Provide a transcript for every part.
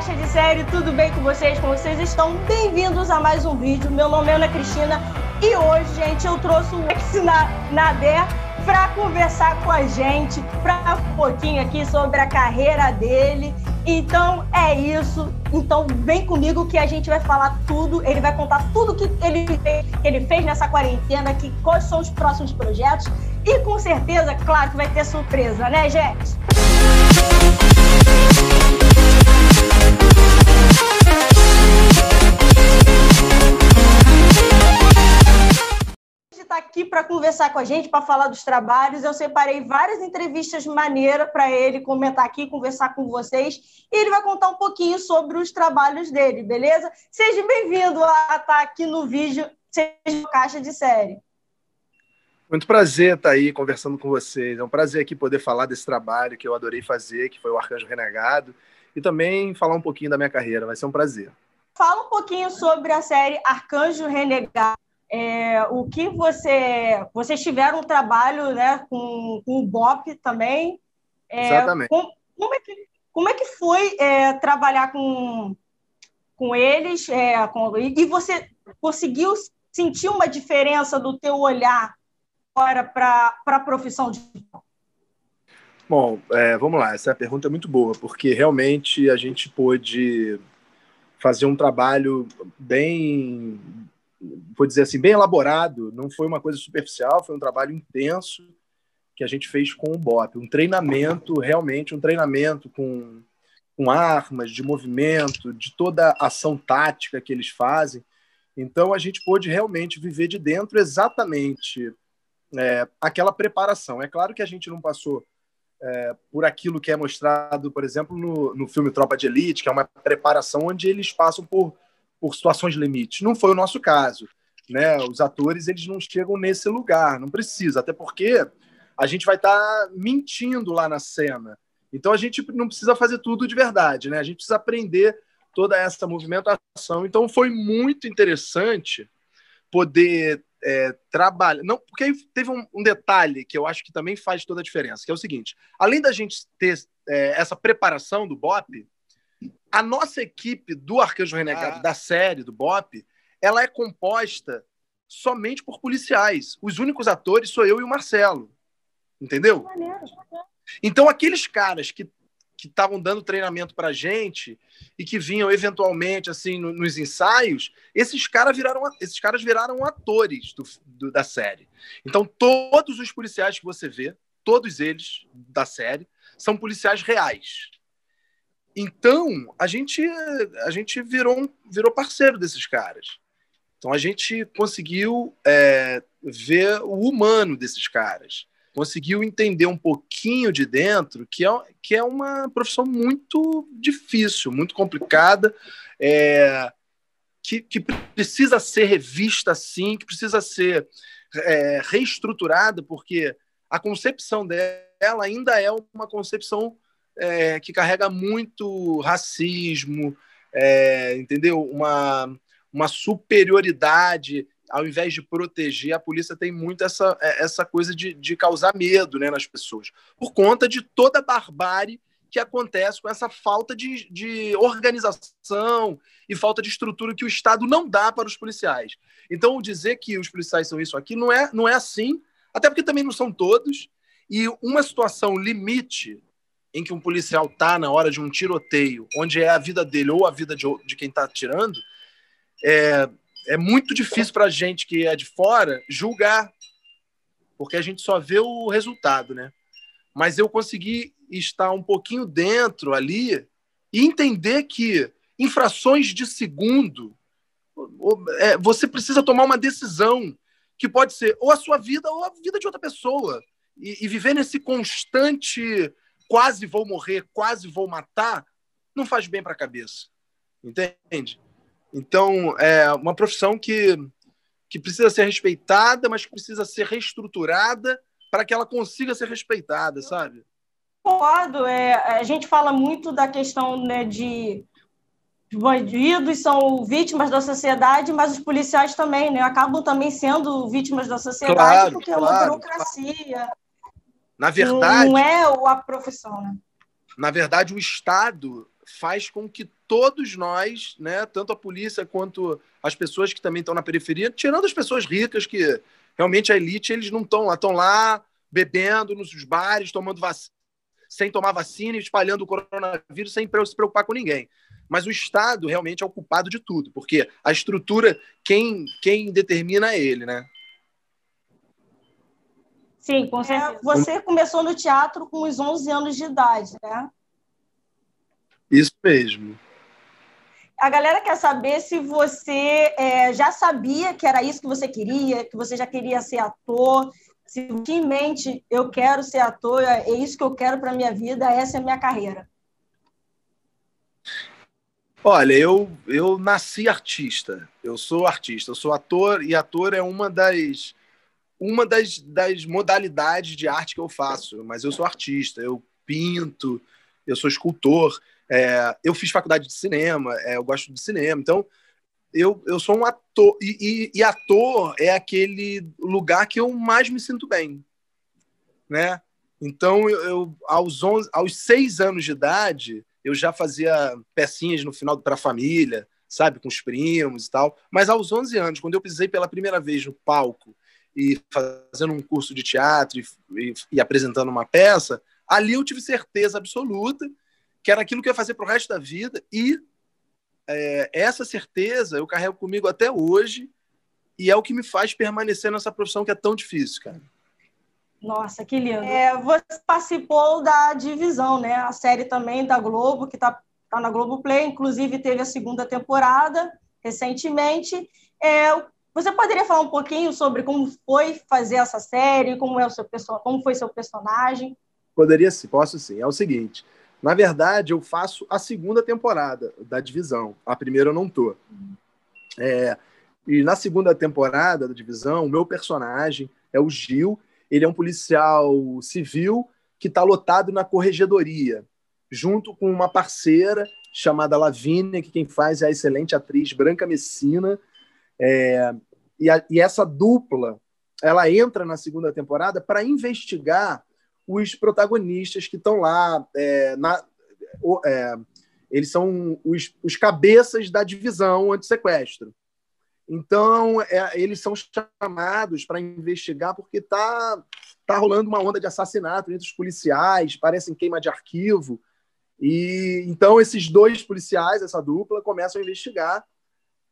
Caixa de Série, tudo bem com vocês? Como vocês estão? Bem-vindos a mais um vídeo. Meu nome é Ana Cristina e hoje, gente, eu trouxe o Ex Nader para conversar com a gente, para um pouquinho aqui sobre a carreira dele. Então é isso. Então vem comigo que a gente vai falar tudo. Ele vai contar tudo que ele fez, que ele fez nessa quarentena, que quais são os próximos projetos. E com certeza, claro que vai ter surpresa, né, gente? Está aqui para conversar com a gente, para falar dos trabalhos. Eu separei várias entrevistas maneiras para ele comentar aqui, conversar com vocês. E ele vai contar um pouquinho sobre os trabalhos dele, beleza? Seja bem-vindo a estar tá aqui no vídeo, seja Caixa de Série. Muito prazer estar tá aí conversando com vocês. É um prazer aqui poder falar desse trabalho que eu adorei fazer, que foi o Arcanjo Renegado, e também falar um pouquinho da minha carreira. Vai ser um prazer. Fala um pouquinho sobre a série Arcanjo Renegado é, o que você. Vocês tiveram um trabalho né, com, com o BOP também. É, Exatamente. Com, como, é que, como é que foi é, trabalhar com, com eles? É, com, e você conseguiu sentir uma diferença do teu olhar agora para a profissão de Bom, é, vamos lá, essa pergunta é muito boa, porque realmente a gente pôde fazer um trabalho bem, vou dizer assim, bem elaborado, não foi uma coisa superficial, foi um trabalho intenso que a gente fez com o BOP, um treinamento, realmente um treinamento com, com armas, de movimento, de toda a ação tática que eles fazem. Então a gente pôde realmente viver de dentro exatamente é, aquela preparação. É claro que a gente não passou é, por aquilo que é mostrado, por exemplo, no, no filme Tropa de Elite, que é uma preparação onde eles passam por por situações limites. Não foi o nosso caso. Né? Os atores eles não chegam nesse lugar, não precisa, até porque a gente vai estar tá mentindo lá na cena. Então a gente não precisa fazer tudo de verdade, né? A gente precisa aprender toda essa movimentação. Então foi muito interessante poder é, trabalhar. Não, porque aí teve um, um, detalhe que eu acho que também faz toda a diferença, que é o seguinte: além da gente ter é, essa preparação do BOP, a nossa equipe do Arcanjo Renegado, ah. da série, do BOP, ela é composta somente por policiais. Os únicos atores sou eu e o Marcelo. Entendeu? Então, aqueles caras que que estavam dando treinamento para gente e que vinham eventualmente assim no, nos ensaios, esses caras viraram esses caras viraram atores do, do, da série. Então todos os policiais que você vê, todos eles da série, são policiais reais. Então, a gente, a gente virou, virou parceiro desses caras. Então, a gente conseguiu é, ver o humano desses caras. Conseguiu entender um pouquinho de dentro que é, que é uma profissão muito difícil, muito complicada, é, que, que precisa ser revista sim, que precisa ser é, reestruturada, porque a concepção dela ainda é uma concepção é, que carrega muito racismo, é, entendeu? Uma, uma superioridade. Ao invés de proteger, a polícia tem muito essa, é, essa coisa de, de causar medo né, nas pessoas, por conta de toda a barbárie que acontece com essa falta de, de organização e falta de estrutura que o Estado não dá para os policiais. Então, dizer que os policiais são isso aqui não é, não é assim, até porque também não são todos. E uma situação limite em que um policial tá na hora de um tiroteio, onde é a vida dele ou a vida de, de quem está atirando, é, é muito difícil para a gente que é de fora julgar, porque a gente só vê o resultado, né? Mas eu consegui estar um pouquinho dentro ali e entender que infrações de segundo, é, você precisa tomar uma decisão que pode ser ou a sua vida ou a vida de outra pessoa. E, e viver nesse constante quase vou morrer, quase vou matar, não faz bem para a cabeça. Entende? Então, é uma profissão que, que precisa ser respeitada, mas precisa ser reestruturada para que ela consiga ser respeitada, sabe? Concordo. É, a gente fala muito da questão né, de bandidos são vítimas da sociedade, mas os policiais também, né? Acabam também sendo vítimas da sociedade claro, porque claro, é uma burocracia. Claro. Na verdade. Não é a profissão, né? Na verdade, o Estado faz com que todos nós, né, tanto a polícia quanto as pessoas que também estão na periferia, tirando as pessoas ricas que realmente a elite eles não estão lá, estão lá bebendo nos bares, tomando vacina, sem tomar vacina e espalhando o coronavírus sem se preocupar com ninguém. Mas o Estado realmente é o culpado de tudo, porque a estrutura, quem, quem determina é ele, né? Sim, com certeza. É, você começou no teatro com os 11 anos de idade, né? Isso mesmo. A galera quer saber se você é, já sabia que era isso que você queria, que você já queria ser ator, se em mente eu quero ser ator, é isso que eu quero para minha vida, essa é a minha carreira. Olha, eu, eu nasci artista, eu sou artista, eu sou ator e ator é uma das uma das, das modalidades de arte que eu faço, mas eu sou artista, eu pinto, eu sou escultor, é, eu fiz faculdade de cinema, é, eu gosto de cinema, então eu, eu sou um ator, e, e, e, ator é aquele lugar que eu mais me sinto bem, né? Então, eu, eu aos, 11, aos seis anos de idade, eu já fazia pecinhas no final para a família, sabe, com os primos e tal. Mas aos 11 anos, quando eu pisei pela primeira vez no palco e fazendo um curso de teatro e, e, e apresentando uma peça, ali eu tive certeza absoluta que era aquilo que eu ia fazer para o resto da vida e é, essa certeza eu carrego comigo até hoje e é o que me faz permanecer nessa profissão que é tão difícil, cara. Nossa, que lindo. É, você participou da Divisão, né? A série também da Globo, que está tá na Globoplay, inclusive teve a segunda temporada recentemente. É, você poderia falar um pouquinho sobre como foi fazer essa série, como, é o seu, como foi seu personagem? Poderia sim, posso sim. É o seguinte, na verdade, eu faço a segunda temporada da Divisão. A primeira eu não tô. É, e na segunda temporada da Divisão, o meu personagem é o Gil. Ele é um policial civil que está lotado na corregedoria, junto com uma parceira chamada Lavínia, que quem faz é a excelente atriz Branca Messina. É, e, a, e essa dupla, ela entra na segunda temporada para investigar os protagonistas que estão lá. É, na, é, eles são os, os cabeças da divisão anti-sequestro. Então, é, eles são chamados para investigar porque está tá rolando uma onda de assassinato entre os policiais, parecem queima de arquivo. E então esses dois policiais, essa dupla, começam a investigar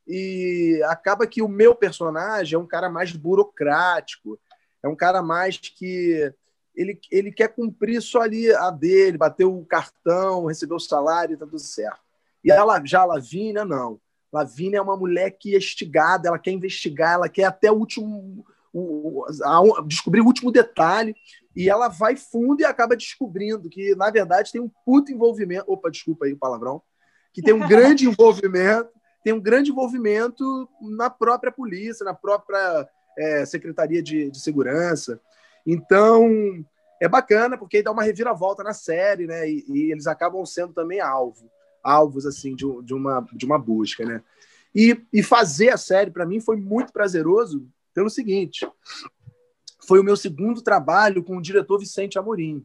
e acaba que o meu personagem é um cara mais burocrático, é um cara mais que ele, ele quer cumprir só ali a dele, bater o cartão, receber o salário, tá tudo certo. E ela, já a Lavínia, não. Lavínia é uma mulher que é estigada, ela quer investigar, ela quer até o último. O, a, descobrir o último detalhe. E ela vai fundo e acaba descobrindo que, na verdade, tem um puto envolvimento. Opa, desculpa aí o palavrão. Que tem um grande envolvimento, tem um grande envolvimento na própria polícia, na própria é, Secretaria de, de Segurança. Então, é bacana, porque dá uma reviravolta na série, né? E, e eles acabam sendo também alvo, alvos, assim, de, de, uma, de uma busca, né? E, e fazer a série, para mim, foi muito prazeroso pelo seguinte: foi o meu segundo trabalho com o diretor Vicente Amorim.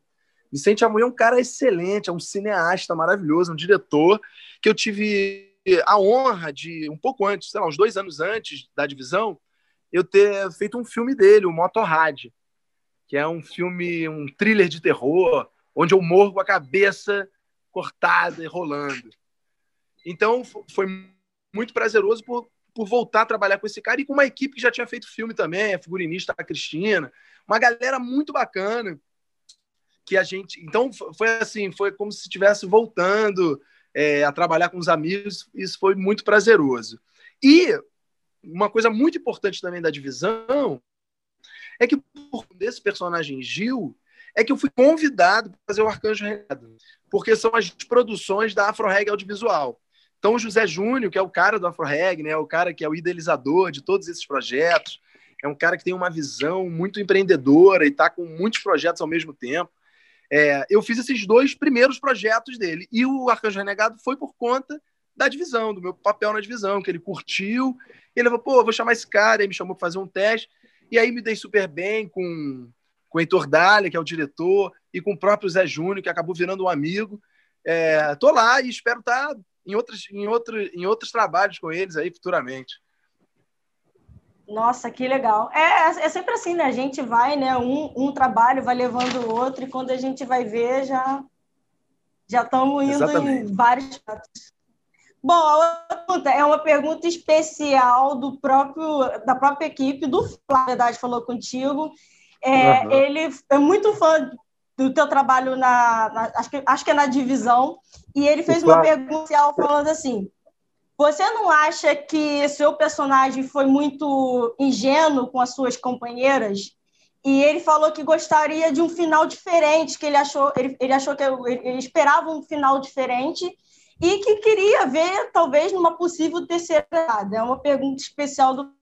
Vicente Amorim é um cara excelente, é um cineasta maravilhoso, um diretor que eu tive a honra de, um pouco antes, sei lá, uns dois anos antes da divisão, eu ter feito um filme dele, o Motorrad que é um filme, um thriller de terror, onde eu morro com a cabeça cortada e rolando. Então, foi muito prazeroso por, por voltar a trabalhar com esse cara e com uma equipe que já tinha feito filme também, a figurinista a Cristina, uma galera muito bacana que a gente. Então, foi assim, foi como se estivesse voltando é, a trabalhar com os amigos, isso foi muito prazeroso. E uma coisa muito importante também da divisão é que por desse personagem Gil é que eu fui convidado para fazer o Arcanjo Renegado, porque são as produções da Afro Reg Audiovisual. Então, o José Júnior, que é o cara do Afro Reg, né, o cara que é o idealizador de todos esses projetos, é um cara que tem uma visão muito empreendedora e está com muitos projetos ao mesmo tempo. É, eu fiz esses dois primeiros projetos dele, e o Arcanjo Renegado foi por conta da divisão, do meu papel na divisão, que ele curtiu. Ele falou, pô, vou chamar esse cara, aí me chamou para fazer um teste. E aí me dei super bem com, com o Heitor Dália, que é o diretor, e com o próprio Zé Júnior, que acabou virando um amigo. É, tô lá e espero estar tá em outros, em, outro, em outros trabalhos com eles aí futuramente. Nossa, que legal. É, é sempre assim, né? A gente vai, né? Um, um trabalho vai levando o outro, e quando a gente vai ver, já já estamos indo Exatamente. em vários Bom, a outra pergunta é uma pergunta especial do próprio da própria equipe do Flávio, na verdade, falou contigo. É, uhum. Ele é muito fã do teu trabalho na, na, acho, que, acho que é na divisão e ele fez uma pergunta falando assim: você não acha que seu personagem foi muito ingênuo com as suas companheiras? E ele falou que gostaria de um final diferente, que ele achou, ele, ele achou que ele esperava um final diferente e que queria ver, talvez, numa possível terceira temporada. É uma pergunta especial do.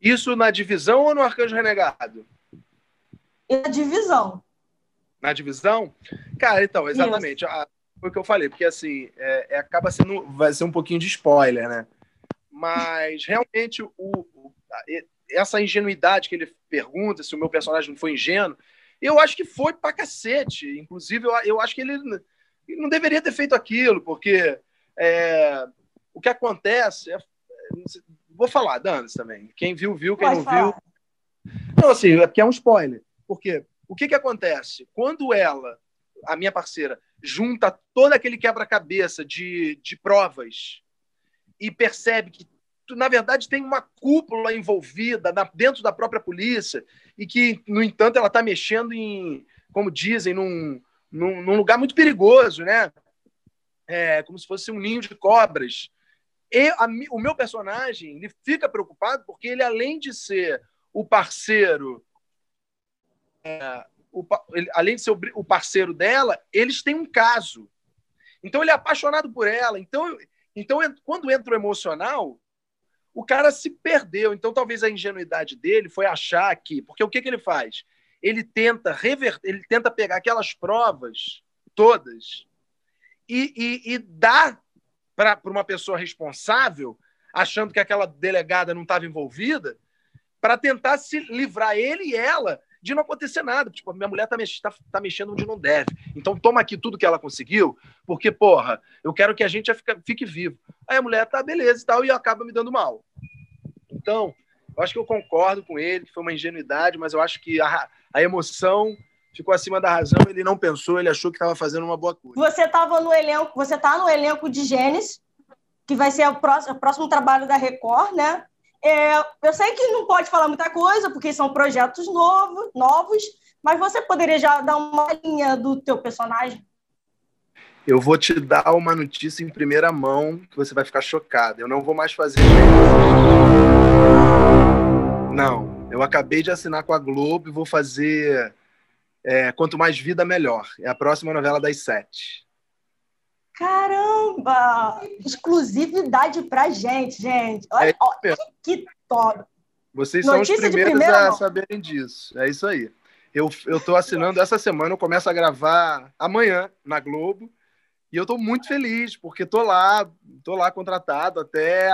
Isso na divisão ou no Arcanjo Renegado? Na divisão. Na divisão? Cara, então, exatamente. A, foi o que eu falei, porque assim, é, é, acaba sendo. Vai ser um pouquinho de spoiler, né? Mas realmente o, o, essa ingenuidade que ele pergunta, se o meu personagem não foi ingênuo, eu acho que foi pra cacete. Inclusive, eu, eu acho que ele, não deveria ter feito aquilo, porque é, o que acontece é, Vou falar, Danis também. Quem viu, viu. Quem Pode não falar. viu. Não, assim, é porque é um spoiler. Porque o que, que acontece? Quando ela, a minha parceira, junta todo aquele quebra-cabeça de, de provas e percebe que, na verdade, tem uma cúpula envolvida na, dentro da própria polícia e que, no entanto, ela está mexendo em, como dizem, num, num, num, lugar muito perigoso, né? É, como se fosse um ninho de cobras. E a, o meu personagem ele fica preocupado porque ele, além de ser o parceiro é, o, ele, além de ser o, o parceiro dela, eles têm um caso. Então ele é apaixonado por ela. Então, então quando entra o emocional, o cara se perdeu. Então talvez a ingenuidade dele foi achar que, porque o que, que ele faz? Ele tenta reverter, ele tenta pegar aquelas provas todas e, e, e dar para uma pessoa responsável, achando que aquela delegada não estava envolvida, para tentar se livrar ele e ela de não acontecer nada. Tipo, minha mulher tá, mex tá, tá, mexendo onde não deve. Então toma aqui tudo que ela conseguiu, porque, porra, eu quero que a gente fique, fique vivo. Aí a mulher tá beleza e tal, e acaba me dando mal. Então, eu acho que eu concordo com ele, que foi uma ingenuidade, mas eu acho que a, a emoção ficou acima da razão, ele não pensou, ele achou que estava fazendo uma boa coisa. Você estava no elenco, você tá no elenco de Gênesis, que vai ser o próximo, o próximo trabalho da Record, né? É, eu sei que não pode falar muita coisa, porque são projetos novos, novos, mas você poderia já dar uma linha do teu personagem? Eu vou te dar uma notícia em primeira mão que você vai ficar chocada. Eu não vou mais fazer. Não, eu acabei de assinar com a Globo e vou fazer é, Quanto Mais Vida, Melhor. É a próxima novela das sete. Caramba! Exclusividade pra gente, gente. Olha, é que top. Vocês Notícia são os primeiros a saberem disso. É isso aí. Eu estou assinando essa semana, eu começo a gravar amanhã na Globo. E eu estou muito feliz, porque estou lá, tô lá contratado até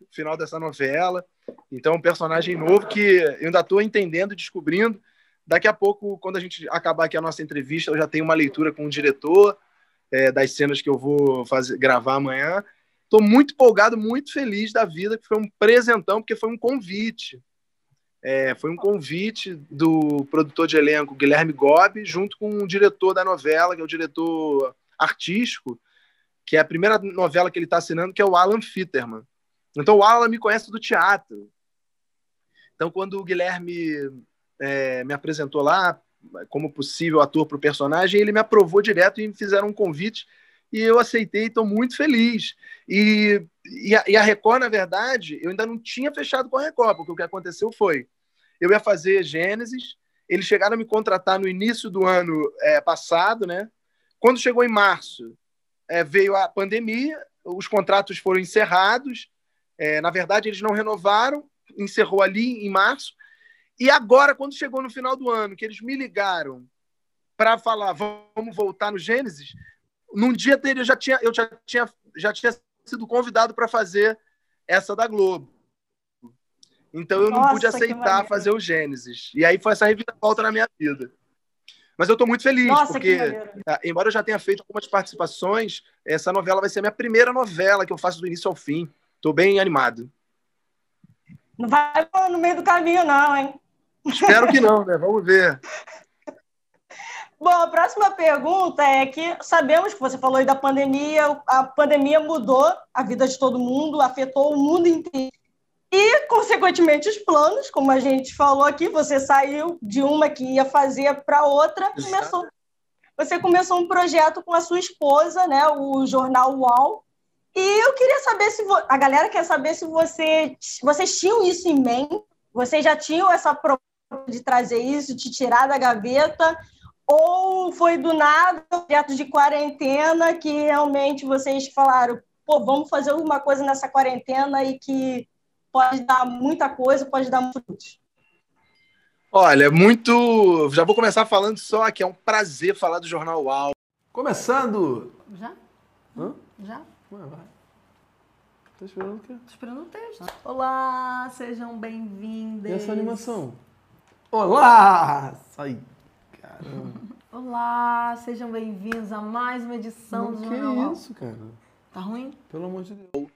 o final dessa novela. Então, um personagem novo que eu ainda estou entendendo e descobrindo. Daqui a pouco, quando a gente acabar aqui a nossa entrevista, eu já tenho uma leitura com o diretor, é, das cenas que eu vou fazer, gravar amanhã. Estou muito empolgado, muito feliz da vida, que foi um presentão, porque foi um convite. É, foi um convite do produtor de elenco Guilherme Gobi, junto com o diretor da novela, que é o diretor artístico, que é a primeira novela que ele está assinando, que é o Alan Fitterman. Então o Alan me conhece do teatro. Então quando o Guilherme é, me apresentou lá, como possível ator para o personagem, ele me aprovou direto e me fizeram um convite e eu aceitei estou muito feliz. E, e a, e, a, Record, na verdade, eu ainda não tinha fechado com a Record, porque o que aconteceu foi, eu ia fazer Gênesis, eles chegaram a me contratar no início do ano é, passado, né? Quando chegou em março, é, veio a pandemia, os contratos foram encerrados, é, na verdade, eles não renovaram, encerrou ali em março, e agora, quando chegou no final do ano, que eles me ligaram para falar, vamos voltar no Gênesis, num dia dele eu já tinha, eu já tinha, já tinha sido convidado para fazer essa da Globo. Então eu Nossa, não pude aceitar fazer o Gênesis. E aí foi essa reviravolta na minha vida. Mas eu estou muito feliz, Nossa, porque, é, embora eu já tenha feito algumas participações, essa novela vai ser a minha primeira novela que eu faço do início ao fim. Estou bem animado. Não vai no meio do caminho, não, hein? Espero que não, né? Vamos ver. Bom, a próxima pergunta é que sabemos que você falou aí da pandemia, a pandemia mudou a vida de todo mundo, afetou o mundo inteiro. E, consequentemente, os planos, como a gente falou aqui, você saiu de uma que ia fazer para outra, começou, você começou um projeto com a sua esposa, né, o jornal UOL. E eu queria saber se a galera quer saber se você, vocês tinham isso em mente, vocês já tinham essa proposta de trazer isso, de tirar da gaveta, ou foi do nada, projeto de quarentena, que realmente vocês falaram, pô, vamos fazer alguma coisa nessa quarentena e que pode dar muita coisa, pode dar frutos? Olha, muito. Já vou começar falando só que é um prazer falar do Jornal UAU. Começando! Já? Hã? Já. Ué, vai. Tô esperando o quê? Tô esperando o texto. Olá, sejam bem-vindos. E essa animação? Olá! Sai. Caramba. Olá, sejam bem-vindos a mais uma edição Não, do que Jornal isso, cara? Tá ruim? Pelo amor de Deus.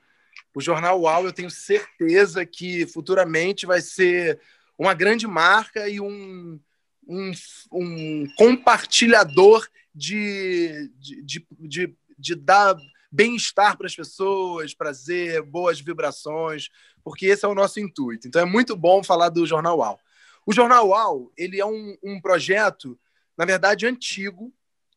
O Jornal UAU, eu tenho certeza que futuramente vai ser uma grande marca e um, um, um compartilhador de, de, de, de, de dar bem-estar para as pessoas, prazer, boas vibrações, porque esse é o nosso intuito. Então é muito bom falar do Jornal UAU. O Jornal UAU, ele é um, um projeto na verdade, antigo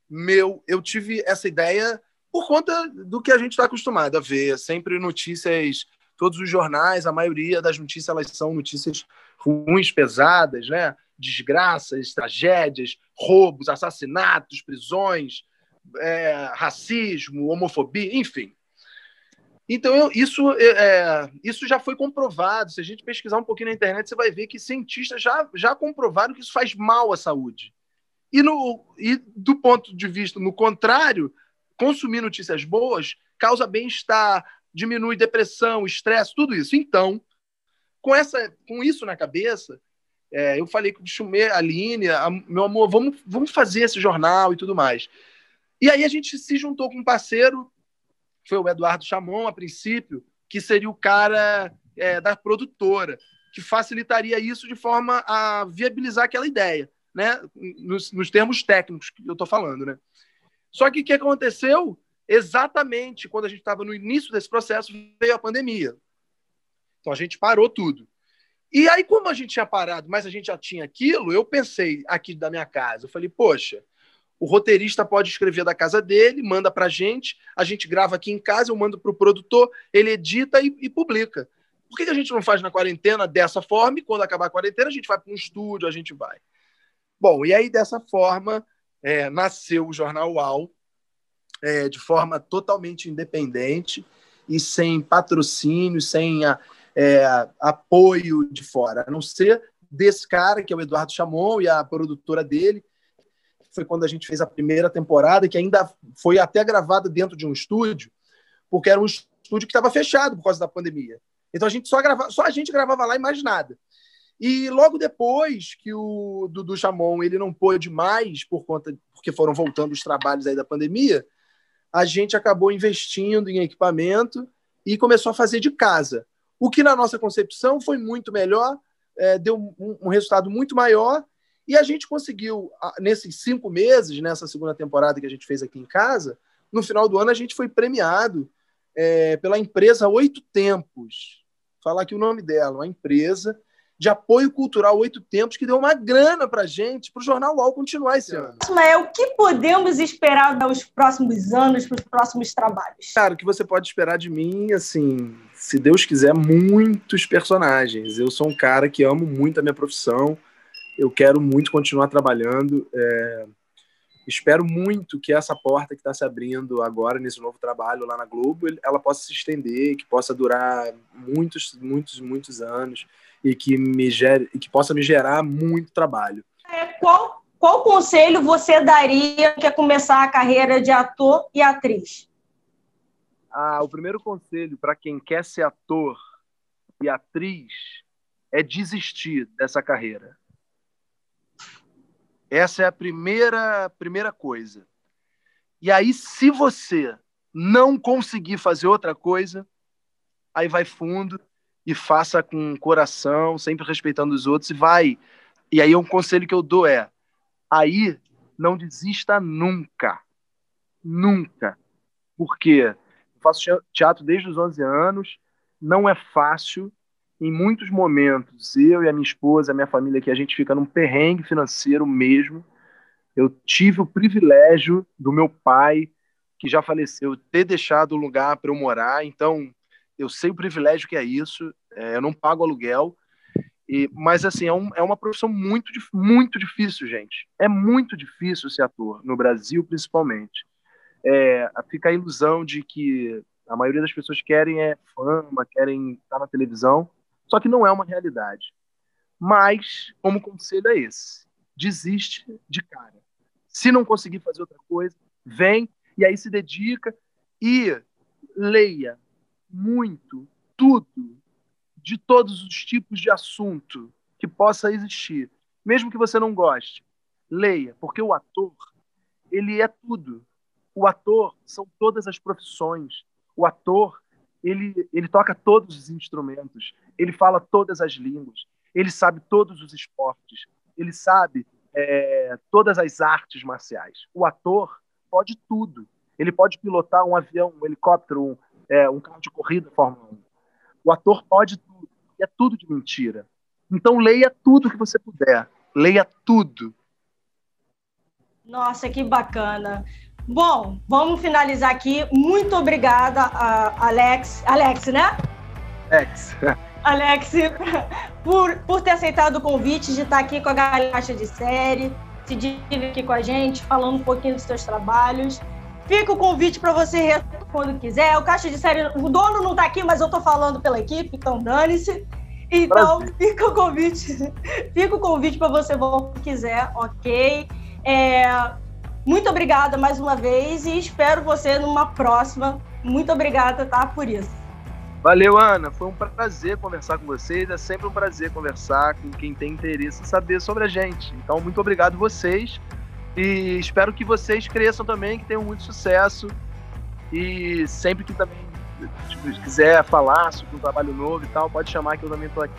meu. Eu tive essa ideia por conta do que a gente está acostumado a ver. Sempre notícias, todos os jornais, a maioria das notícias elas são notícias ruins, pesadas, né? Desgraças, tragédias, roubos, assassinatos, prisões, é, racismo, homofobia, enfim. Então, eu, isso, é, é, isso já foi comprovado. Se a gente pesquisar um pouquinho na internet, você vai ver que cientistas já, já comprovaram que isso faz mal à saúde. E, no, e do ponto de vista, no contrário, consumir notícias boas causa bem-estar, diminui depressão, estresse, tudo isso. Então, com, essa, com isso na cabeça, é, eu falei com o Chumê, a Aline, a, meu amor, vamos, vamos fazer esse jornal e tudo mais. E aí a gente se juntou com um parceiro, foi o Eduardo Chamon, a princípio, que seria o cara é, da produtora, que facilitaria isso de forma a viabilizar aquela ideia né? Nos, nos termos técnicos que eu estou falando, né? Só que o que aconteceu? Exatamente quando a gente estava no início desse processo, veio a pandemia. Então a gente parou tudo. E aí, como a gente tinha parado, mas a gente já tinha aquilo, eu pensei aqui da minha casa. Eu falei, poxa, o roteirista pode escrever da casa dele, manda para a gente, a gente grava aqui em casa, eu mando para o produtor, ele edita e, e publica. Por que, que a gente não faz na quarentena dessa forma? E quando acabar a quarentena, a gente vai para um estúdio, a gente vai. Bom, e aí dessa forma é, nasceu o Jornal UAU, é, de forma totalmente independente e sem patrocínio, sem a, é, apoio de fora, a não ser desse cara, que é o Eduardo Chamon, e a produtora dele. Foi quando a gente fez a primeira temporada, que ainda foi até gravada dentro de um estúdio, porque era um estúdio que estava fechado por causa da pandemia. Então a gente só gravava, só a gente gravava lá e mais nada. E logo depois que o Dudu Chamon ele não pôde mais por conta porque foram voltando os trabalhos aí da pandemia, a gente acabou investindo em equipamento e começou a fazer de casa. O que na nossa concepção foi muito melhor, é, deu um, um, resultado muito maior e a gente conseguiu nesses cinco meses, nessa segunda temporada que a gente fez aqui em casa, no final do ano a gente foi premiado é, pela empresa Oito Tempos. Falar aqui o nome dela, uma empresa de apoio cultural Oito Tempos, que deu uma grana para gente, para o Jornal UOL continuar esse ano. É o que podemos esperar nos próximos anos, para os próximos trabalhos? Cara, o que você pode esperar de mim, assim, se Deus quiser, muitos personagens. Eu sou um cara que amo muito a minha profissão, eu quero muito continuar trabalhando. É... Espero muito que essa porta que está se abrindo agora nesse novo trabalho lá na Globo, ela possa se estender, que possa durar muitos, muitos, muitos anos e que me gere, que possa me gerar muito trabalho. É, qual, qual conselho você daria que é começar a carreira de ator e atriz? Ah, o primeiro conselho para quem quer ser ator e atriz é desistir dessa carreira. Essa é a primeira, primeira coisa. E aí, se você não conseguir fazer outra coisa, aí vai fundo e faça com coração, sempre respeitando os outros e vai. E aí um conselho que eu dou é: aí não desista nunca. Nunca. Porque eu faço teatro desde os 11 anos, não é fácil. Em muitos momentos, eu e a minha esposa, a minha família aqui, a gente fica num perrengue financeiro mesmo. Eu tive o privilégio do meu pai, que já faleceu, ter deixado o lugar para eu morar. Então, eu sei o privilégio que é isso. É, eu não pago aluguel. E, mas, assim, é, um, é uma profissão muito, muito difícil, gente. É muito difícil ser ator, no Brasil principalmente. É, fica a ilusão de que a maioria das pessoas querem é fama, querem estar na televisão, só que não é uma realidade. Mas, como conselho é esse: desiste de cara. Se não conseguir fazer outra coisa, vem e aí se dedica e leia muito, tudo, de todos os tipos de assunto que possa existir, mesmo que você não goste. Leia, porque o ator, ele é tudo. O ator são todas as profissões. O ator, ele, ele toca todos os instrumentos, ele fala todas as línguas, ele sabe todos os esportes, ele sabe é, todas as artes marciais. O ator pode tudo. Ele pode pilotar um avião, um helicóptero, um, é, um carro de corrida Fórmula 1. O ator pode tudo. E é tudo de mentira. Então leia tudo que você puder. Leia tudo. Nossa, que bacana. Bom, vamos finalizar aqui. Muito obrigada, Alex. Alex, né? Alex. Alex, por, por ter aceitado o convite de estar aqui com a Galhacha de Série, se dividir aqui com a gente, falando um pouquinho dos seus trabalhos. Fica o convite para você quando quiser. O Caixa de Série, o dono não está aqui, mas eu estou falando pela equipe, então dane-se. Então, Brasil. fica o convite, fica o convite para você quando quiser, ok? É, muito obrigada mais uma vez e espero você numa próxima. Muito obrigada, tá? Por isso. Valeu, Ana. Foi um prazer conversar com vocês. É sempre um prazer conversar com quem tem interesse em saber sobre a gente. Então, muito obrigado vocês. E espero que vocês cresçam também, que tenham muito sucesso. E sempre que também tipo, quiser falar sobre um trabalho novo e tal, pode chamar que eu também estou aqui.